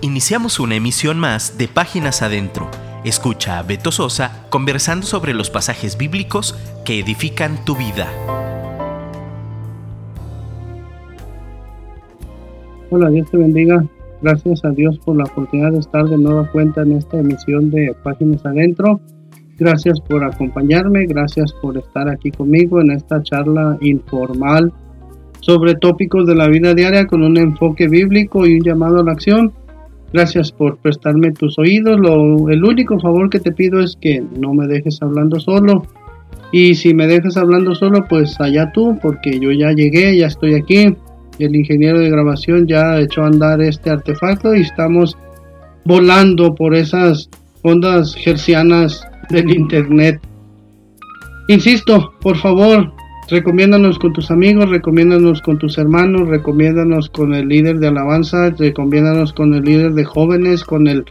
iniciamos una emisión más de Páginas Adentro. Escucha a Beto Sosa conversando sobre los pasajes bíblicos que edifican tu vida. Hola, Dios te bendiga. Gracias a Dios por la oportunidad de estar de nueva cuenta en esta emisión de Páginas Adentro. Gracias por acompañarme, gracias por estar aquí conmigo en esta charla informal sobre tópicos de la vida diaria con un enfoque bíblico y un llamado a la acción. Gracias por prestarme tus oídos. Lo, el único favor que te pido es que no me dejes hablando solo. Y si me dejas hablando solo, pues allá tú, porque yo ya llegué, ya estoy aquí. El ingeniero de grabación ya echó a andar este artefacto y estamos volando por esas ondas gercianas del internet. Insisto, por favor, Recomiéndanos con tus amigos, recomiéndanos con tus hermanos, recomiéndanos con el líder de alabanza, recomiéndanos con el líder de jóvenes, con el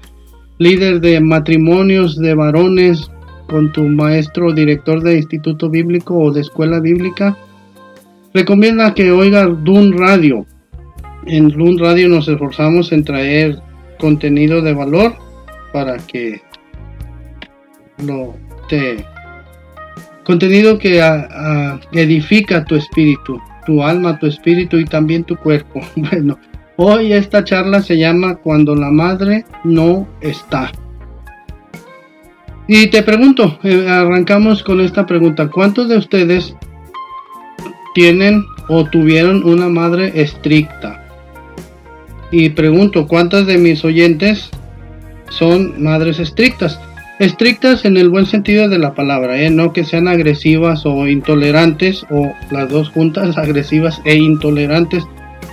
líder de matrimonios de varones, con tu maestro director de instituto bíblico o de escuela bíblica. Recomienda que oiga Dun Radio. En Dun Radio nos esforzamos en traer contenido de valor para que lo te Contenido que edifica tu espíritu, tu alma, tu espíritu y también tu cuerpo. Bueno, hoy esta charla se llama Cuando la madre no está. Y te pregunto, eh, arrancamos con esta pregunta. ¿Cuántos de ustedes tienen o tuvieron una madre estricta? Y pregunto, ¿cuántas de mis oyentes son madres estrictas? Estrictas en el buen sentido de la palabra, ¿eh? no que sean agresivas o intolerantes, o las dos juntas, agresivas e intolerantes,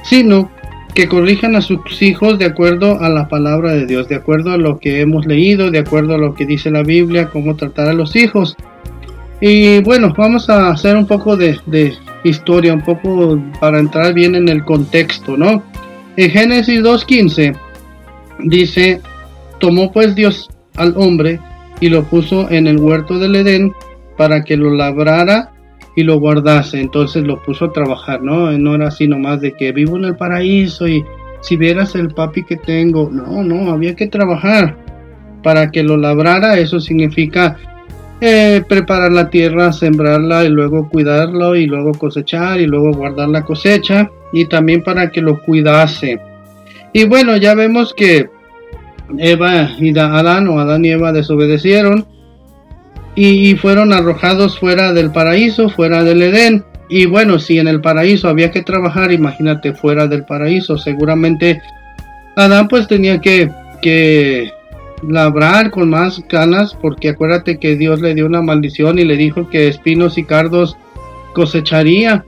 sino que corrijan a sus hijos de acuerdo a la palabra de Dios, de acuerdo a lo que hemos leído, de acuerdo a lo que dice la Biblia, cómo tratar a los hijos. Y bueno, vamos a hacer un poco de, de historia, un poco para entrar bien en el contexto, ¿no? En Génesis 2.15 dice, tomó pues Dios al hombre y lo puso en el huerto del Edén para que lo labrara y lo guardase. Entonces lo puso a trabajar, ¿no? No era así nomás de que vivo en el paraíso y si vieras el papi que tengo. No, no, había que trabajar para que lo labrara. Eso significa eh, preparar la tierra, sembrarla y luego cuidarlo y luego cosechar y luego guardar la cosecha y también para que lo cuidase. Y bueno, ya vemos que Eva y Adán o Adán y Eva desobedecieron y fueron arrojados fuera del paraíso, fuera del Edén. Y bueno, si en el paraíso había que trabajar, imagínate fuera del paraíso, seguramente Adán pues tenía que, que labrar con más ganas, porque acuérdate que Dios le dio una maldición y le dijo que espinos y cardos cosecharía.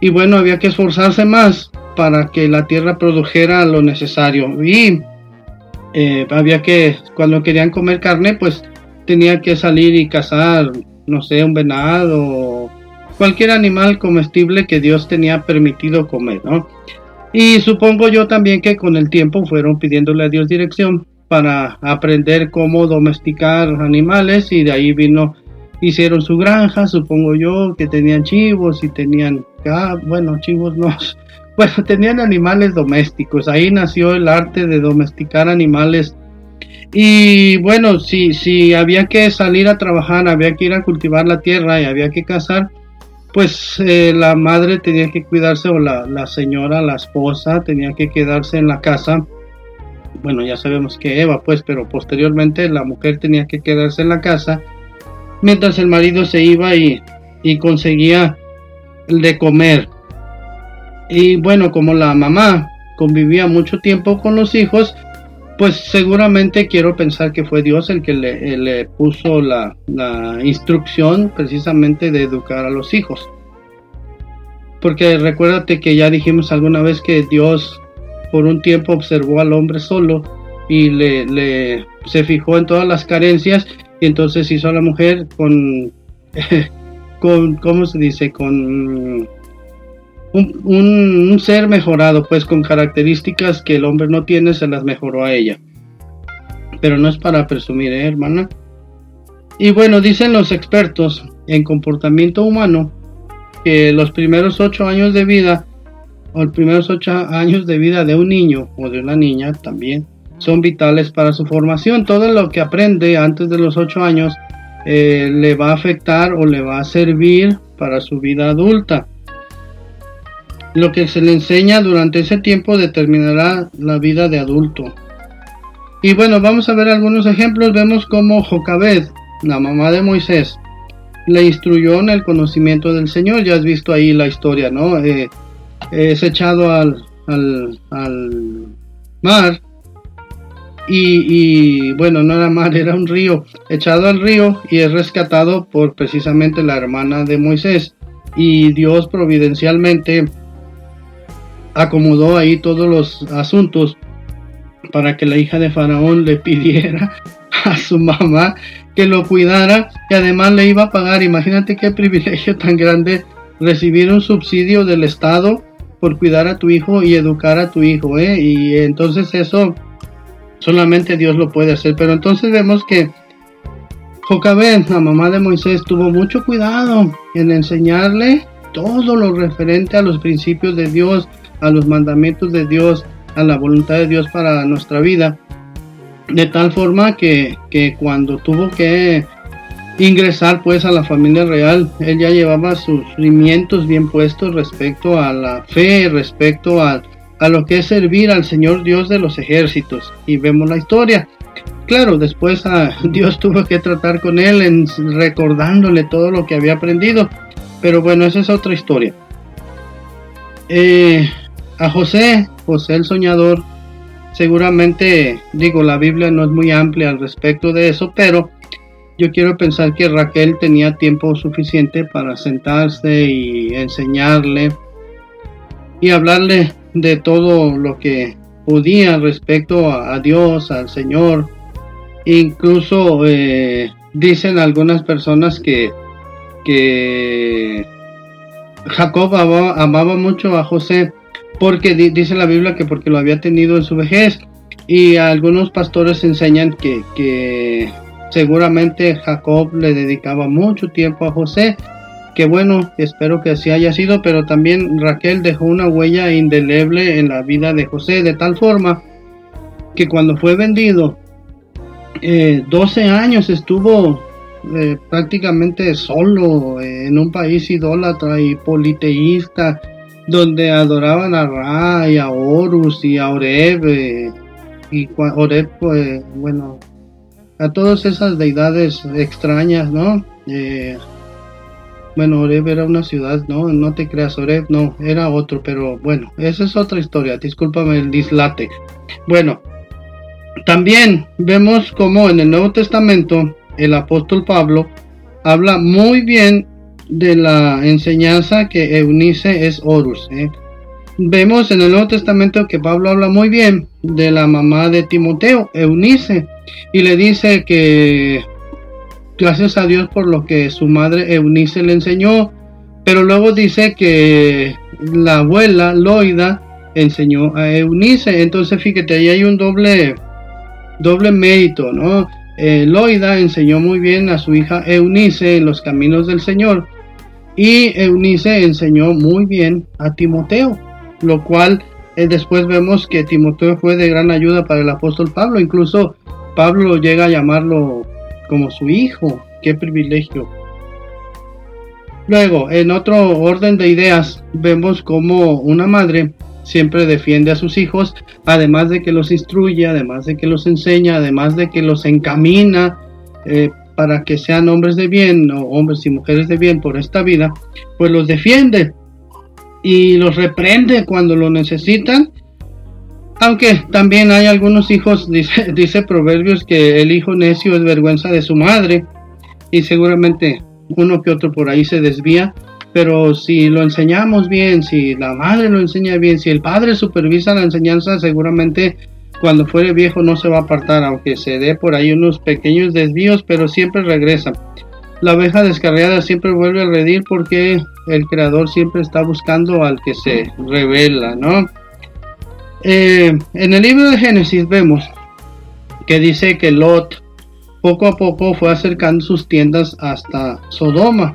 Y bueno, había que esforzarse más para que la tierra produjera lo necesario. Y eh, había que, cuando querían comer carne, pues tenía que salir y cazar, no sé, un venado, cualquier animal comestible que Dios tenía permitido comer, ¿no? Y supongo yo también que con el tiempo fueron pidiéndole a Dios dirección para aprender cómo domesticar animales y de ahí vino, hicieron su granja, supongo yo, que tenían chivos y tenían, bueno, chivos no, bueno, tenían animales domésticos, ahí nació el arte de domesticar animales. Y bueno, si, si había que salir a trabajar, había que ir a cultivar la tierra y había que cazar, pues eh, la madre tenía que cuidarse o la, la señora, la esposa, tenía que quedarse en la casa. Bueno, ya sabemos que Eva, pues, pero posteriormente la mujer tenía que quedarse en la casa mientras el marido se iba y, y conseguía de comer. Y bueno, como la mamá convivía mucho tiempo con los hijos, pues seguramente quiero pensar que fue Dios el que le, puso la, instrucción precisamente de educar a los hijos. Porque recuérdate que ya dijimos alguna vez que Dios por un tiempo observó al hombre solo y le, le se fijó en todas las carencias y entonces hizo a la mujer con, con ¿cómo se dice? Con un, ser mejorado, pues con características que el hombre no tiene, se las mejoró a ella. Pero no es para presumir, ¿eh, hermana. Y bueno, dicen los expertos en comportamiento humano que los primeros ocho años de vida o los primeros ocho años de vida de un niño o de una niña también son vitales para su formación. Todo lo que aprende antes de los ocho años eh, le va a afectar o le va a servir para su vida adulta. Lo que se le enseña durante ese tiempo determinará la vida de adulto. Y bueno, vamos a ver algunos ejemplos. Vemos como Jocabed, la mamá de Moisés, le instruyó en el conocimiento del Señor. Ya has visto ahí la historia, ¿no? Eh, es echado al, mar y, bueno, no era mar, era un río, echado al río y es rescatado por precisamente la hermana de Moisés. Y Dios providencialmente acomodó ahí todos los asuntos para que la hija de Faraón le pidiera a su mamá que lo cuidara y además le iba a pagar. Imagínate qué privilegio tan grande recibir un subsidio del Estado por cuidar a tu hijo y educar a tu hijo. ¿eh? Y entonces eso Solamente Dios lo puede hacer. Pero entonces vemos que Jocabed, la mamá de Moisés, tuvo mucho cuidado en enseñarle todo lo referente a los principios de Dios, a los mandamientos de Dios, a la voluntad de Dios para nuestra vida. De tal forma que, que cuando tuvo que ingresar pues a la familia real, él ya llevaba sus cimientos bien puestos respecto a la fe, respecto a a lo que es servir al Señor Dios de los ejércitos. Y vemos la historia. Claro, después ah, Dios tuvo que tratar con él recordándole todo lo que había aprendido. Pero bueno, esa es otra historia. Eh, a José, José el soñador, seguramente, digo, la Biblia no es muy amplia al respecto de eso, pero yo quiero pensar que Raquel tenía tiempo suficiente para sentarse y enseñarle y hablarle de todo lo que podía respecto a, Dios, al Señor. Incluso eh, dicen algunas personas que, que Jacob amaba, mucho a José porque dice la Biblia que porque lo había tenido en su vejez. Y algunos pastores enseñan que, que seguramente Jacob le dedicaba mucho tiempo a José que bueno, espero que así haya sido, pero también Raquel dejó una huella indeleble en la vida de José, de tal forma que cuando fue vendido, 12 eh, años estuvo eh, prácticamente solo eh, en un país idólatra y politeísta, donde adoraban a Ra y a Horus y a Oreb, y Oreb, pues, bueno, a todas esas deidades extrañas, ¿no? Bueno, Oreb era una ciudad, no, no te creas, Oreb no, era otro, pero bueno, esa es otra historia, discúlpame el dislate. Bueno, también vemos como en el Nuevo Testamento el apóstol Pablo habla muy bien de la enseñanza que Eunice es Horus. ¿eh? Vemos en el Nuevo Testamento que Pablo habla muy bien de la mamá de Timoteo, Eunice, y le dice que gracias a Dios por lo que su madre Eunice le enseñó, pero luego dice que la abuela Loida enseñó a Eunice, entonces fíjate, ahí hay un doble, doble mérito, ¿no? Eh, Loida enseñó muy bien a su hija Eunice en los caminos del Señor y Eunice enseñó muy bien a Timoteo, lo cual eh, después vemos que Timoteo fue de gran ayuda para el apóstol Pablo, incluso Pablo llega a llamarlo como su hijo. Qué privilegio. Luego, en otro orden de ideas, vemos como una madre siempre defiende a sus hijos, además de que los instruye, además de que los enseña, además de que los encamina eh, para que sean hombres de bien o hombres y mujeres de bien por esta vida, pues los defiende y los reprende cuando lo necesitan. Aunque también hay algunos hijos, dice, dice Proverbios, que el hijo necio es vergüenza de su madre y seguramente uno que otro por ahí se desvía, pero si lo enseñamos bien, si la madre lo enseña bien, si el padre supervisa la enseñanza, seguramente cuando fuere viejo no se va a apartar, aunque se dé por ahí unos pequeños desvíos, pero siempre regresa. La oveja descarriada siempre vuelve a redir porque el creador siempre está buscando al que se revela, ¿no? Eh, en el libro de Génesis vemos que dice que Lot poco a poco fue acercando sus tiendas hasta Sodoma.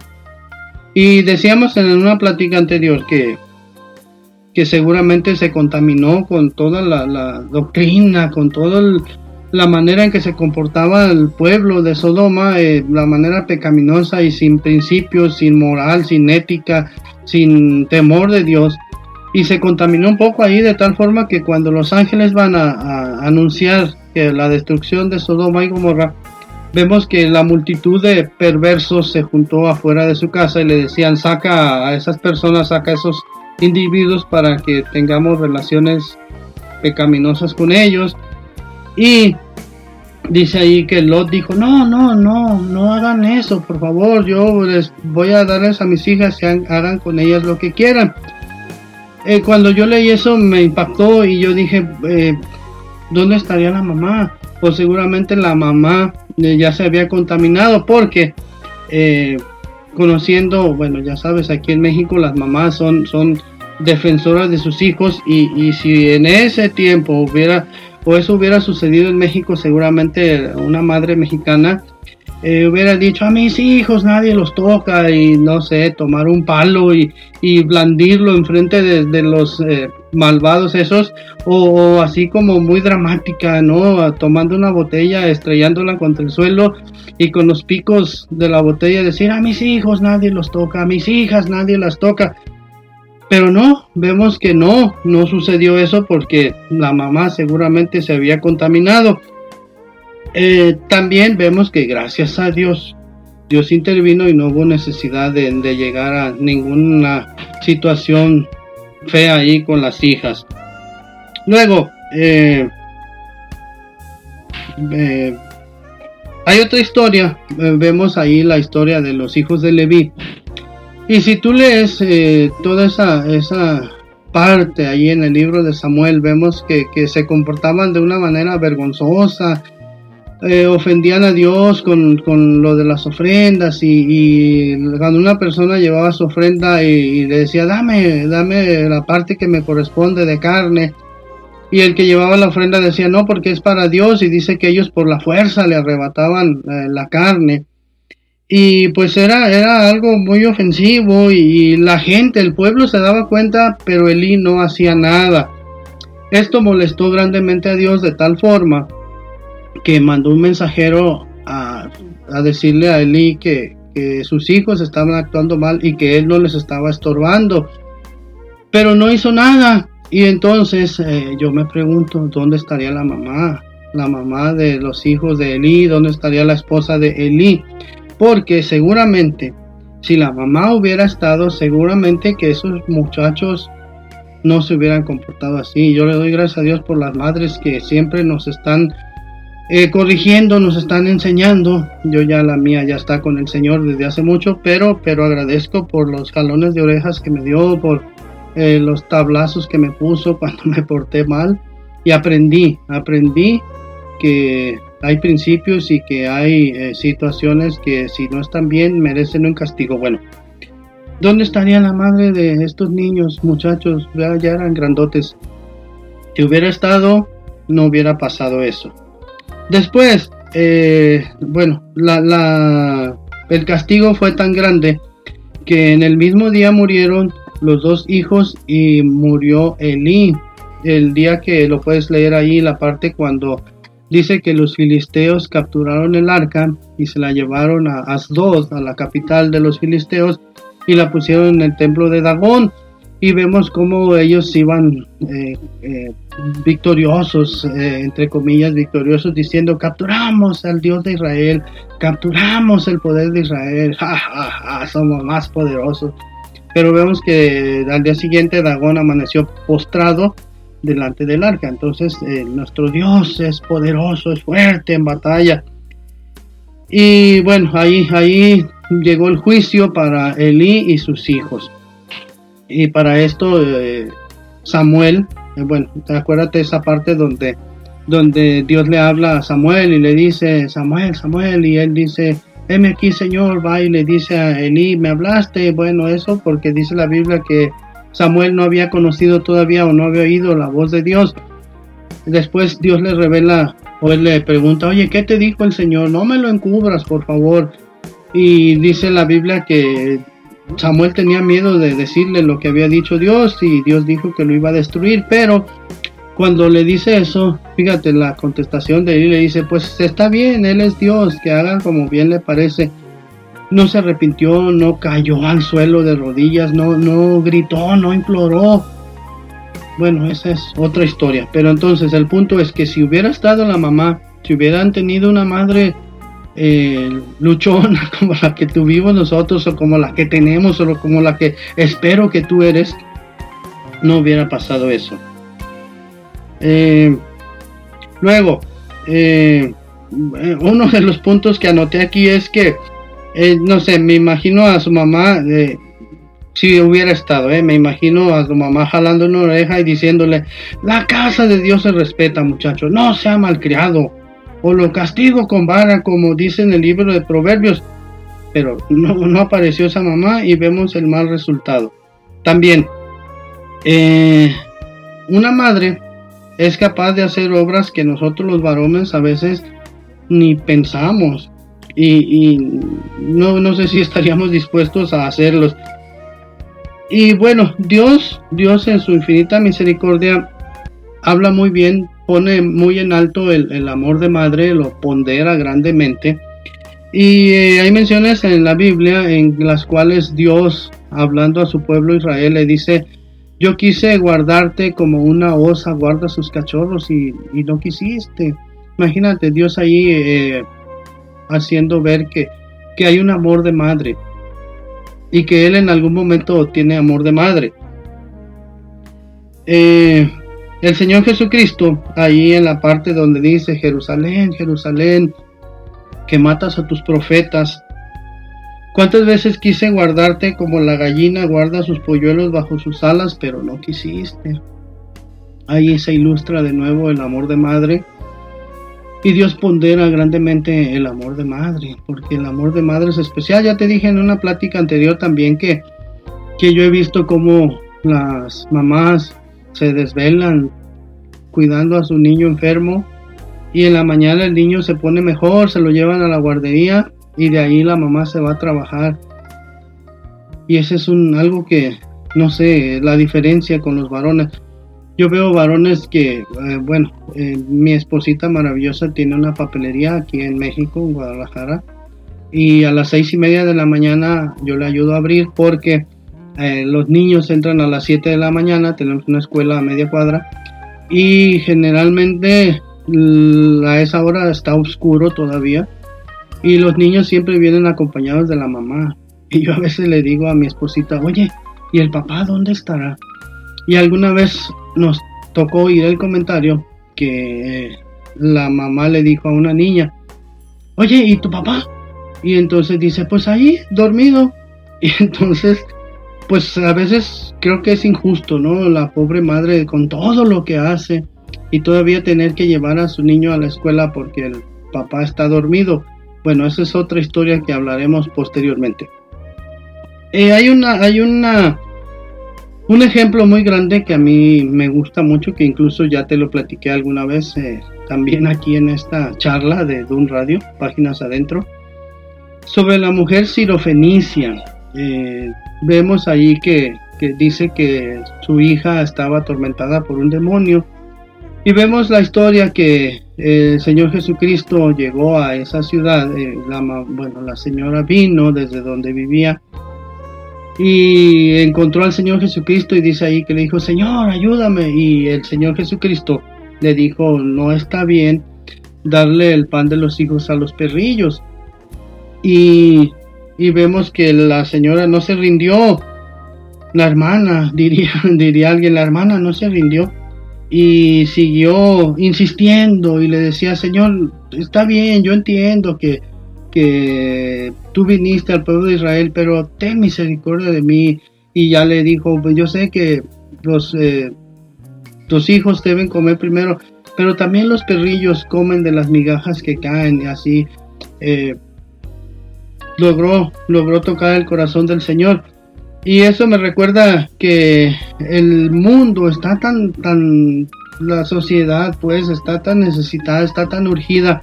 Y decíamos en una plática anterior que que seguramente se contaminó con toda la, doctrina, con toda la manera en que se comportaba el pueblo de Sodoma, eh, la manera pecaminosa y sin principios, sin moral, sin ética, sin temor de Dios. Y se contaminó un poco ahí de tal forma que cuando los ángeles van a, anunciar la destrucción de Sodoma y Gomorra, vemos que la multitud de perversos se juntó afuera de su casa y le decían, saca a esas personas, saca a esos individuos para que tengamos relaciones pecaminosas con ellos. Y dice ahí que Lot dijo, no, no, no, no hagan eso, por favor, yo les voy a darles a mis hijas y hagan con ellas lo que quieran. Eh, cuando yo leí eso me impactó y yo dije, eh, ¿dónde estaría la mamá? Pues seguramente la mamá eh, ya se había contaminado porque conociendo, bueno, ya sabes, aquí en México las mamás son, son defensoras de sus hijos y, y si en ese tiempo hubiera o eso hubiera sucedido en México, seguramente una madre mexicana eh, hubiera dicho a mis hijos nadie los toca y no sé, tomar un palo y, y blandirlo enfrente de, los eh, malvados esos o, así como muy dramática, ¿no? Tomando una botella, estrellándola contra el suelo y con los picos de la botella decir a mis hijos nadie los toca, a mis hijas nadie las toca. Pero no, vemos que no, no sucedió eso porque la mamá seguramente se había contaminado. Eh, también vemos que gracias a Dios, Dios intervino y no hubo necesidad de, llegar a ninguna situación fea ahí con las hijas. Luego, eh, eh, hay otra historia, vemos ahí la historia de los hijos de Leví. Y si tú lees toda esa, esa parte ahí en el libro de Samuel, vemos que, que se comportaban de una manera vergonzosa, eh, ofendían a Dios con, lo de las ofrendas y, cuando una persona llevaba su ofrenda y, le decía dame, dame la parte que me corresponde de carne y el que llevaba la ofrenda decía no porque es para Dios y dice que ellos por la fuerza le arrebataban eh, la carne y pues era, era algo muy ofensivo y, la gente, el pueblo se daba cuenta pero Elí no hacía nada. Esto molestó grandemente a Dios de tal forma que mandó un mensajero a, decirle a Eli que, sus hijos estaban actuando mal y que él no les estaba estorbando. Pero no hizo nada. Y entonces eh, yo me pregunto, ¿dónde estaría la mamá? La mamá de los hijos de Eli, ¿dónde estaría la esposa de Eli? Porque seguramente, si la mamá hubiera estado, seguramente que esos muchachos no se hubieran comportado así. Yo le doy gracias a Dios por las madres que siempre nos están eh, corrigiendo, nos están enseñando. Yo ya la mía ya está con el Señor desde hace mucho, pero, pero agradezco por los jalones de orejas que me dio, por eh, los tablazos que me puso cuando me porté mal. Y aprendí, aprendí que hay principios y que hay eh, situaciones que si no están bien merecen un castigo. Bueno, ¿dónde estaría la madre de estos niños, muchachos? Ya, ya eran grandotes. Si hubiera estado, no hubiera pasado eso. Después, eh, bueno, la, el castigo fue tan grande que en el mismo día murieron los dos hijos y murió Elí. El día que lo puedes leer ahí, la parte cuando dice que los filisteos capturaron el arca y se la llevaron a Asdod, a la capital de los filisteos, y la pusieron en el templo de Dagón y vemos cómo ellos iban eh, eh, victoriosos, eh, entre comillas, victoriosos, diciendo, capturamos al Dios de Israel, capturamos el poder de Israel, somos más poderosos. Pero vemos que al día siguiente Dagón amaneció postrado delante del arca. Entonces nuestro Dios es poderoso, es fuerte en batalla. Y bueno, ahí, ahí llegó el juicio para Elí y sus hijos. Y para esto eh, Samuel, eh, bueno, acuérdate esa parte donde, donde Dios le habla a Samuel y le dice, Samuel, Samuel, y él dice, heme aquí Señor, va y le dice a Elí, me hablaste, bueno, eso porque dice la Biblia que Samuel no había conocido todavía o no había oído la voz de Dios. Después Dios le revela o él le pregunta, oye, ¿qué te dijo el Señor? No me lo encubras, por favor. Y dice la Biblia que Samuel tenía miedo de decirle lo que había dicho Dios y Dios dijo que lo iba a destruir, pero cuando le dice eso, fíjate la contestación de él le dice, pues está bien, él es Dios, que haga como bien le parece. No se arrepintió, no cayó al suelo de rodillas, no, no gritó, no imploró. Bueno, esa es otra historia. Pero entonces el punto es que si hubiera estado la mamá, si hubieran tenido una madre eh, luchona como la que tuvimos nosotros o como la que tenemos o como la que espero que tú eres, no hubiera pasado eso. Eh, luego, eh, uno de los puntos que anoté aquí es que, no sé, me imagino a su mamá, si hubiera estado, me imagino a su mamá jalando una oreja y diciéndole, la casa de Dios se respeta muchacho, no sea malcriado o lo castigo con vara, como dice en el libro de Proverbios. Pero no, apareció esa mamá y vemos el mal resultado. También, eh, una madre es capaz de hacer obras que nosotros los varones a veces ni pensamos. Y, no, no sé si estaríamos dispuestos a hacerlos. Y bueno, Dios, Dios en su infinita misericordia habla muy bien pone muy en alto el, amor de madre, lo pondera grandemente. Y eh, hay menciones en la Biblia en las cuales Dios, hablando a su pueblo Israel, le dice, yo quise guardarte como una osa guarda sus cachorros y, no quisiste. Imagínate Dios ahí eh, haciendo ver que, que hay un amor de madre y que Él en algún momento tiene amor de madre. Eh, el Señor Jesucristo, ahí en la parte donde dice, Jerusalén, Jerusalén, que matas a tus profetas, ¿cuántas veces quise guardarte como la gallina guarda sus polluelos bajo sus alas, pero no quisiste? Ahí se ilustra de nuevo el amor de madre. Y Dios pondera grandemente el amor de madre, porque el amor de madre es especial. Ya te dije en una plática anterior también que, que yo he visto cómo las mamás se desvelan cuidando a su niño enfermo y en la mañana el niño se pone mejor, se lo llevan a la guardería y de ahí la mamá se va a trabajar. Y ese es un algo que no sé, la diferencia con los varones. Yo veo varones que, eh, bueno, eh, mi esposita maravillosa tiene una papelería aquí en México, en Guadalajara, y a las seis y media de la mañana yo le ayudo a abrir porque eh, los niños entran a las 7 de la mañana, tenemos una escuela a media cuadra y generalmente a esa hora está oscuro todavía y los niños siempre vienen acompañados de la mamá. Y yo a veces le digo a mi esposita, oye, ¿y el papá dónde estará? Y alguna vez nos tocó oír el comentario que la mamá le dijo a una niña, oye, ¿y tu papá? Y entonces dice, pues ahí, dormido. Y entonces pues a veces creo que es injusto, ¿no? La pobre madre con todo lo que hace y todavía tener que llevar a su niño a la escuela porque el papá está dormido. Bueno, esa es otra historia que hablaremos posteriormente. Eh, hay una, hay una, un ejemplo muy grande que a mí me gusta mucho, que incluso ya te lo platiqué alguna vez, eh, también aquí en esta charla de Dun Radio, páginas adentro, sobre la mujer sirofenicia. Eh, vemos ahí que, dice que su hija estaba atormentada por un demonio. Y vemos la historia que el Señor Jesucristo llegó a esa ciudad, eh, bueno, la señora vino desde donde vivía y encontró al Señor Jesucristo y dice ahí que le dijo, Señor, ayúdame. Y el Señor Jesucristo le dijo, no está bien darle el pan de los hijos a los perrillos. Y y vemos que la señora no se rindió. La hermana, diría, diría alguien, la hermana no se rindió y siguió insistiendo y le decía, Señor, está bien, yo entiendo que, que tú viniste al pueblo de Israel, pero ten misericordia de mí. Y ya le dijo, pues yo sé que los, eh, hijos deben comer primero, pero también los perrillos comen de las migajas que caen y así. Eh, logró, logró tocar el corazón del Señor. Y eso me recuerda que el mundo está tan, tan, la sociedad pues está tan necesitada, está tan urgida.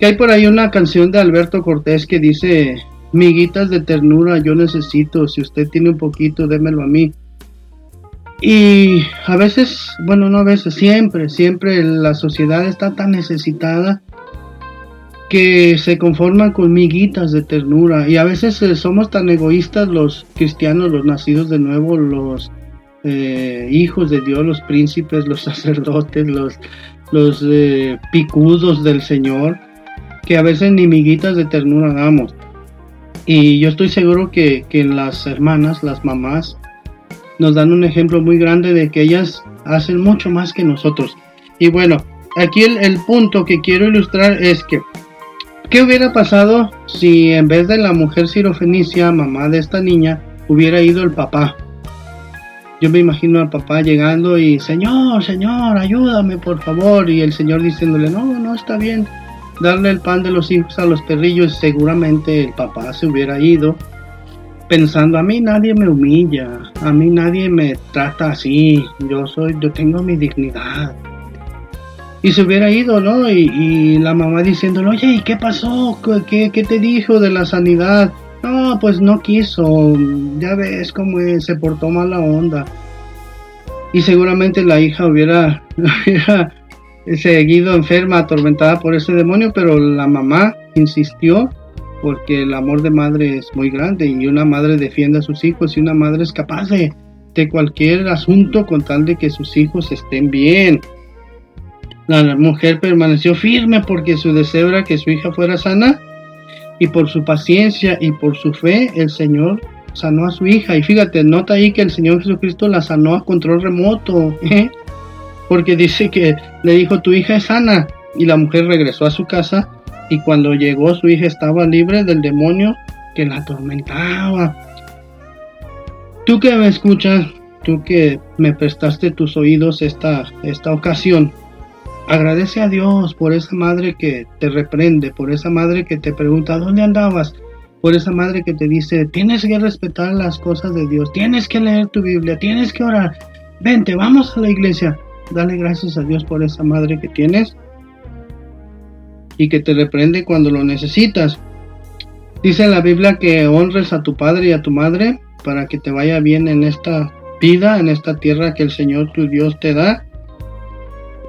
Que hay por ahí una canción de Alberto Cortés que dice miguitas de ternura yo necesito, si usted tiene un poquito, démelo a mí. Y a veces, bueno, no a veces, siempre, siempre la sociedad está tan necesitada que se conforman con miguitas de ternura. Y a veces eh, somos tan egoístas los cristianos, los nacidos de nuevo, los eh, hijos de Dios, los príncipes, los sacerdotes, los, los eh, picudos del Señor, que a veces ni miguitas de ternura damos. Y yo estoy seguro que, que las hermanas, las mamás, nos dan un ejemplo muy grande de que ellas hacen mucho más que nosotros. Y bueno, aquí el, el punto que quiero ilustrar es que ¿Qué hubiera pasado si en vez de la mujer sirofenicia, mamá de esta niña, hubiera ido el papá? Yo me imagino al papá llegando y, Señor, Señor, ayúdame por favor. Y el Señor diciéndole, no, no está bien. Darle el pan de los hijos a los perrillos. Seguramente el papá se hubiera ido pensando, a mí nadie me humilla, a mí nadie me trata así. Yo soy, yo tengo mi dignidad y se hubiera ido, ¿no? Y, la mamá diciéndole, oye, ¿y qué pasó? ¿Qué, ¿Qué, te dijo de la sanidad? No, pues no quiso, ya ves cómo se portó mala onda. Y seguramente la hija hubiera, hubiera seguido enferma, atormentada por ese demonio, pero la mamá insistió porque el amor de madre es muy grande y una madre defiende a sus hijos y una madre es capaz de, de cualquier asunto con tal de que sus hijos estén bien. La mujer permaneció firme porque su deseo era que su hija fuera sana y por su paciencia y por su fe el Señor sanó a su hija. Y fíjate, nota ahí que el Señor Jesucristo la sanó a control remoto, ¿eh? porque dice que le dijo tu hija es sana y la mujer regresó a su casa y cuando llegó su hija estaba libre del demonio que la atormentaba. Tú que me escuchas, tú que me prestaste tus oídos esta, esta ocasión, Agradece a Dios por esa madre que te reprende, por esa madre que te pregunta dónde andabas, por esa madre que te dice tienes que respetar las cosas de Dios, tienes que leer tu Biblia, tienes que orar. Vente, vamos a la iglesia. Dale gracias a Dios por esa madre que tienes y que te reprende cuando lo necesitas. Dice la Biblia que honres a tu padre y a tu madre para que te vaya bien en esta vida, en esta tierra que el Señor tu Dios te da.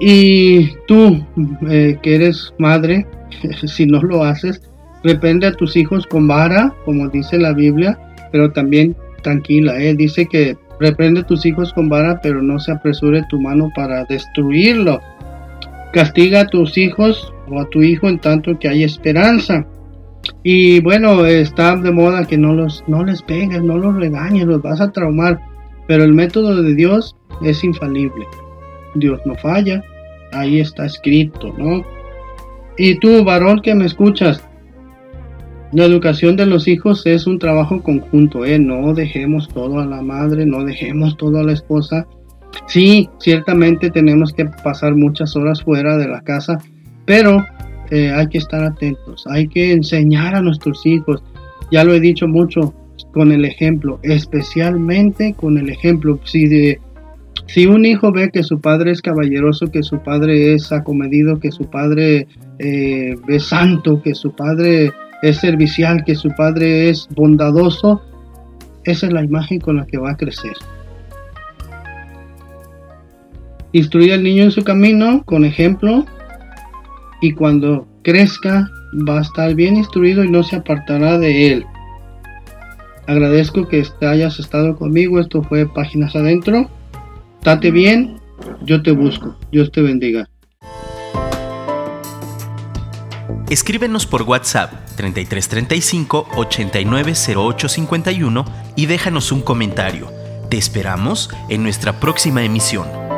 Y tú, eh, que eres madre, si no lo haces, reprende a tus hijos con vara, como dice la Biblia, pero también tranquila, eh, dice que reprende a tus hijos con vara, pero no se apresure tu mano para destruirlo. Castiga a tus hijos o a tu hijo en tanto que hay esperanza. Y bueno, está de moda que no los no les pegues, no los regañes, los vas a traumar, pero el método de Dios es infalible. Dios no falla, ahí está escrito, ¿no? Y tú, varón que me escuchas, la educación de los hijos es un trabajo conjunto, ¿eh? No dejemos todo a la madre, no dejemos todo a la esposa. Sí, ciertamente tenemos que pasar muchas horas fuera de la casa, pero eh, hay que estar atentos, hay que enseñar a nuestros hijos. Ya lo he dicho mucho con el ejemplo, especialmente con el ejemplo. Si de, si un hijo ve que su padre es caballeroso, que su padre es acomedido, que su padre eh, es santo, que su padre es servicial, que su padre es bondadoso, esa es la imagen con la que va a crecer. Instruir al niño en su camino con ejemplo y cuando crezca va a estar bien instruido y no se apartará de él. Agradezco que hayas estado conmigo. Esto fue Páginas Adentro. Date bien, yo te busco. Dios te bendiga. Escríbenos por WhatsApp 3335 890851 y déjanos un comentario. Te esperamos en nuestra próxima emisión.